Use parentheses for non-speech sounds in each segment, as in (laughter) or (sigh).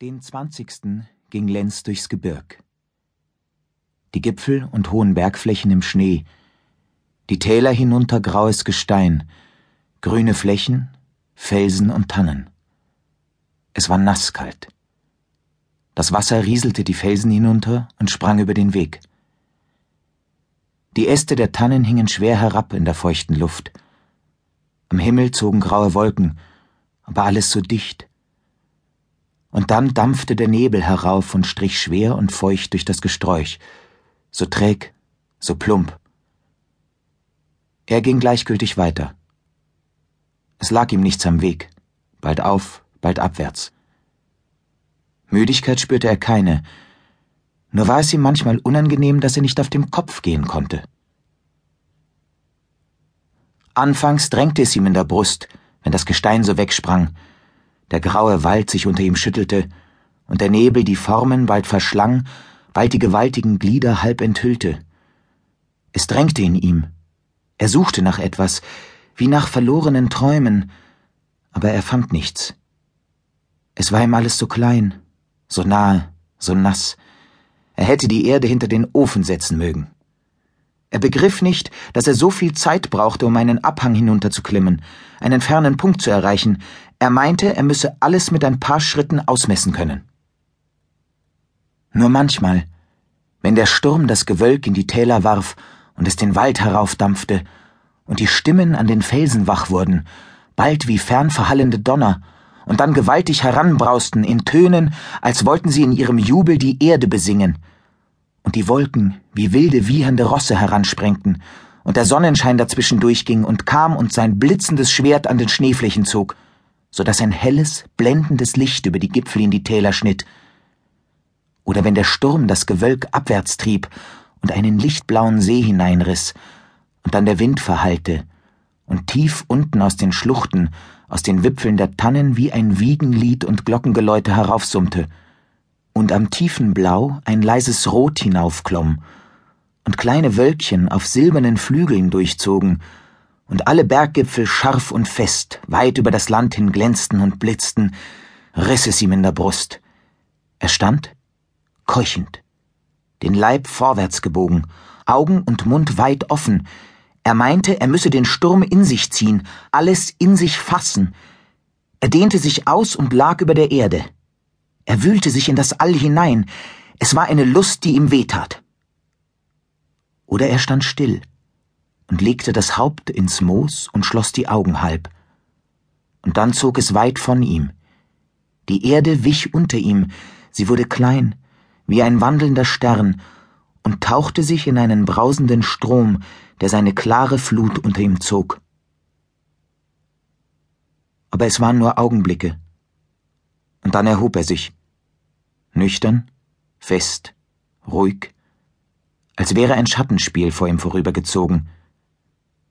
Den 20. ging Lenz durchs Gebirg. Die Gipfel und hohen Bergflächen im Schnee, die Täler hinunter graues Gestein, grüne Flächen, Felsen und Tannen. Es war nasskalt. Das Wasser rieselte die Felsen hinunter und sprang über den Weg. Die Äste der Tannen hingen schwer herab in der feuchten Luft. Am Himmel zogen graue Wolken, aber alles so dicht und dann dampfte der Nebel herauf und strich schwer und feucht durch das Gesträuch, so träg, so plump. Er ging gleichgültig weiter. Es lag ihm nichts am Weg, bald auf, bald abwärts. Müdigkeit spürte er keine, nur war es ihm manchmal unangenehm, dass er nicht auf dem Kopf gehen konnte. Anfangs drängte es ihm in der Brust, wenn das Gestein so wegsprang, der graue Wald sich unter ihm schüttelte und der Nebel die Formen bald verschlang, bald die gewaltigen Glieder halb enthüllte. Es drängte in ihm. Er suchte nach etwas, wie nach verlorenen Träumen, aber er fand nichts. Es war ihm alles so klein, so nahe, so nass. Er hätte die Erde hinter den Ofen setzen mögen. Er begriff nicht, dass er so viel Zeit brauchte, um einen Abhang hinunterzuklimmen, einen fernen Punkt zu erreichen. Er meinte, er müsse alles mit ein paar Schritten ausmessen können. Nur manchmal, wenn der Sturm das Gewölk in die Täler warf und es den Wald heraufdampfte und die Stimmen an den Felsen wach wurden, bald wie fern verhallende Donner, und dann gewaltig heranbrausten in Tönen, als wollten sie in ihrem Jubel die Erde besingen, und die Wolken wie wilde, wiehernde Rosse heransprengten, und der Sonnenschein dazwischen durchging und kam und sein blitzendes Schwert an den Schneeflächen zog, so dass ein helles, blendendes Licht über die Gipfel in die Täler schnitt. Oder wenn der Sturm das Gewölk abwärts trieb und einen lichtblauen See hineinriss, und dann der Wind verhallte, und tief unten aus den Schluchten, aus den Wipfeln der Tannen wie ein Wiegenlied und Glockengeläute heraufsummte, und am tiefen Blau ein leises Rot hinaufklomm, und kleine Wölkchen auf silbernen Flügeln durchzogen, und alle Berggipfel scharf und fest, weit über das Land hin glänzten und blitzten, riss es ihm in der Brust. Er stand, keuchend, den Leib vorwärts gebogen, Augen und Mund weit offen. Er meinte, er müsse den Sturm in sich ziehen, alles in sich fassen. Er dehnte sich aus und lag über der Erde. Er wühlte sich in das All hinein. Es war eine Lust, die ihm wehtat. Oder er stand still und legte das Haupt ins Moos und schloss die Augen halb. Und dann zog es weit von ihm. Die Erde wich unter ihm, sie wurde klein, wie ein wandelnder Stern, und tauchte sich in einen brausenden Strom, der seine klare Flut unter ihm zog. Aber es waren nur Augenblicke. Und dann erhob er sich nüchtern, fest, ruhig, als wäre ein Schattenspiel vor ihm vorübergezogen.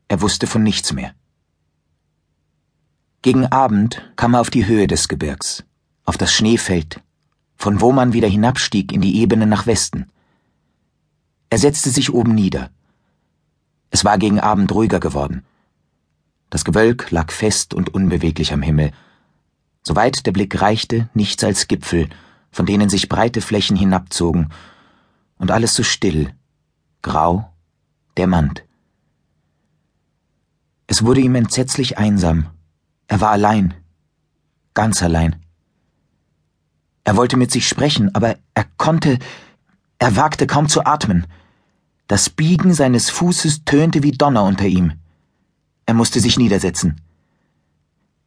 Er wusste von nichts mehr. Gegen Abend kam er auf die Höhe des Gebirgs, auf das Schneefeld, von wo man wieder hinabstieg in die Ebene nach Westen. Er setzte sich oben nieder. Es war gegen Abend ruhiger geworden. Das Gewölk lag fest und unbeweglich am Himmel. Soweit der Blick reichte, nichts als Gipfel von denen sich breite Flächen hinabzogen, und alles so still, grau, dämmernd. Es wurde ihm entsetzlich einsam. Er war allein, ganz allein. Er wollte mit sich sprechen, aber er konnte, er wagte kaum zu atmen. Das Biegen seines Fußes tönte wie Donner unter ihm. Er musste sich niedersetzen.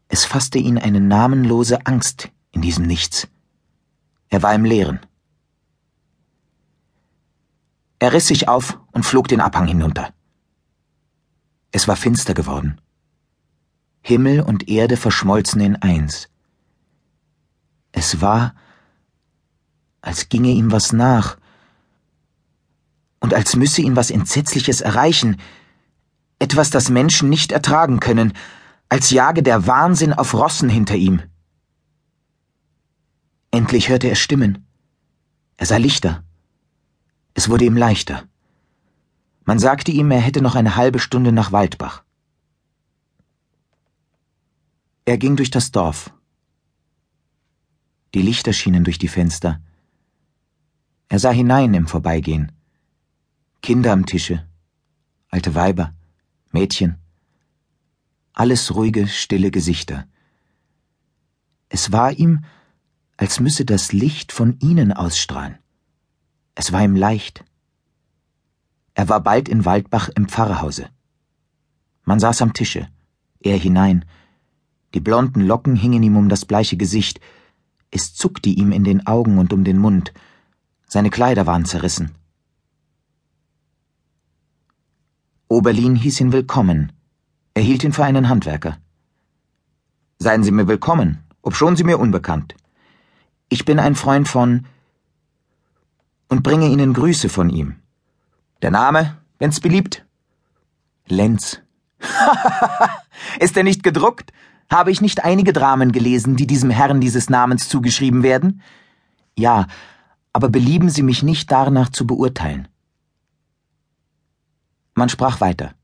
Es fasste ihn eine namenlose Angst in diesem Nichts. Er war im Leeren. Er riss sich auf und flog den Abhang hinunter. Es war finster geworden. Himmel und Erde verschmolzen in eins. Es war, als ginge ihm was nach, und als müsse ihn was Entsetzliches erreichen, etwas, das Menschen nicht ertragen können, als jage der Wahnsinn auf Rossen hinter ihm. Endlich hörte er Stimmen. Er sah Lichter. Es wurde ihm leichter. Man sagte ihm, er hätte noch eine halbe Stunde nach Waldbach. Er ging durch das Dorf. Die Lichter schienen durch die Fenster. Er sah hinein im Vorbeigehen. Kinder am Tische, alte Weiber, Mädchen. Alles ruhige, stille Gesichter. Es war ihm, als müsse das Licht von ihnen ausstrahlen. Es war ihm leicht. Er war bald in Waldbach im Pfarrhause. Man saß am Tische, er hinein. Die blonden Locken hingen ihm um das bleiche Gesicht. Es zuckte ihm in den Augen und um den Mund. Seine Kleider waren zerrissen. Oberlin hieß ihn willkommen. Er hielt ihn für einen Handwerker. Seien Sie mir willkommen, obschon Sie mir unbekannt. Ich bin ein Freund von und bringe Ihnen Grüße von ihm. Der Name, wenn's beliebt? Lenz. (laughs) Ist er nicht gedruckt? Habe ich nicht einige Dramen gelesen, die diesem Herrn dieses Namens zugeschrieben werden? Ja, aber belieben Sie mich nicht danach zu beurteilen. Man sprach weiter.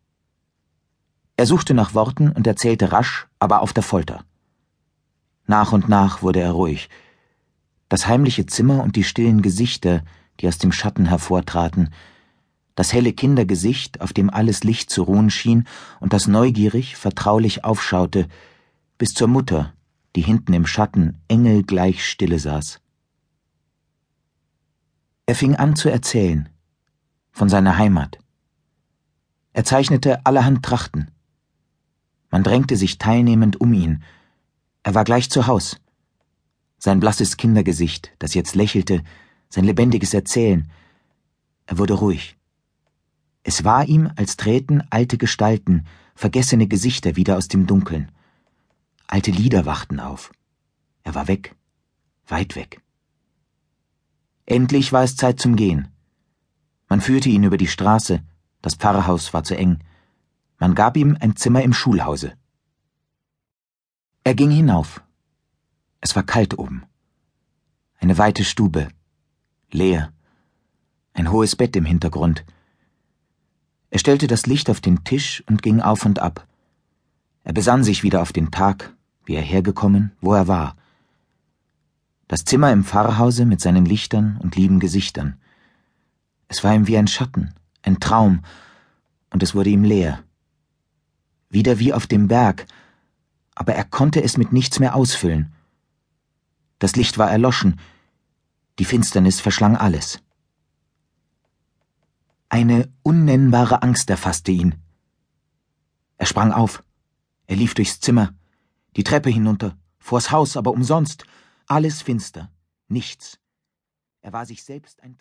Er suchte nach Worten und erzählte rasch, aber auf der Folter. Nach und nach wurde er ruhig. Das heimliche Zimmer und die stillen Gesichter, die aus dem Schatten hervortraten, das helle Kindergesicht, auf dem alles Licht zu ruhen schien und das neugierig, vertraulich aufschaute, bis zur Mutter, die hinten im Schatten engelgleich stille saß. Er fing an zu erzählen von seiner Heimat. Er zeichnete allerhand Trachten. Man drängte sich teilnehmend um ihn. Er war gleich zu Haus. Sein blasses Kindergesicht, das jetzt lächelte, sein lebendiges Erzählen. Er wurde ruhig. Es war ihm, als träten alte Gestalten, vergessene Gesichter wieder aus dem Dunkeln. Alte Lieder wachten auf. Er war weg, weit weg. Endlich war es Zeit zum Gehen. Man führte ihn über die Straße, das Pfarrhaus war zu eng. Man gab ihm ein Zimmer im Schulhause. Er ging hinauf. Es war kalt oben. Eine weite Stube, leer, ein hohes Bett im Hintergrund. Er stellte das Licht auf den Tisch und ging auf und ab. Er besann sich wieder auf den Tag, wie er hergekommen, wo er war. Das Zimmer im Pfarrhause mit seinen Lichtern und lieben Gesichtern. Es war ihm wie ein Schatten, ein Traum, und es wurde ihm leer. Wieder wie auf dem Berg, aber er konnte es mit nichts mehr ausfüllen. Das Licht war erloschen, die Finsternis verschlang alles. Eine unnennbare Angst erfasste ihn. Er sprang auf. Er lief durchs Zimmer, die Treppe hinunter, vors Haus, aber umsonst. Alles finster, nichts. Er war sich selbst ein Traum.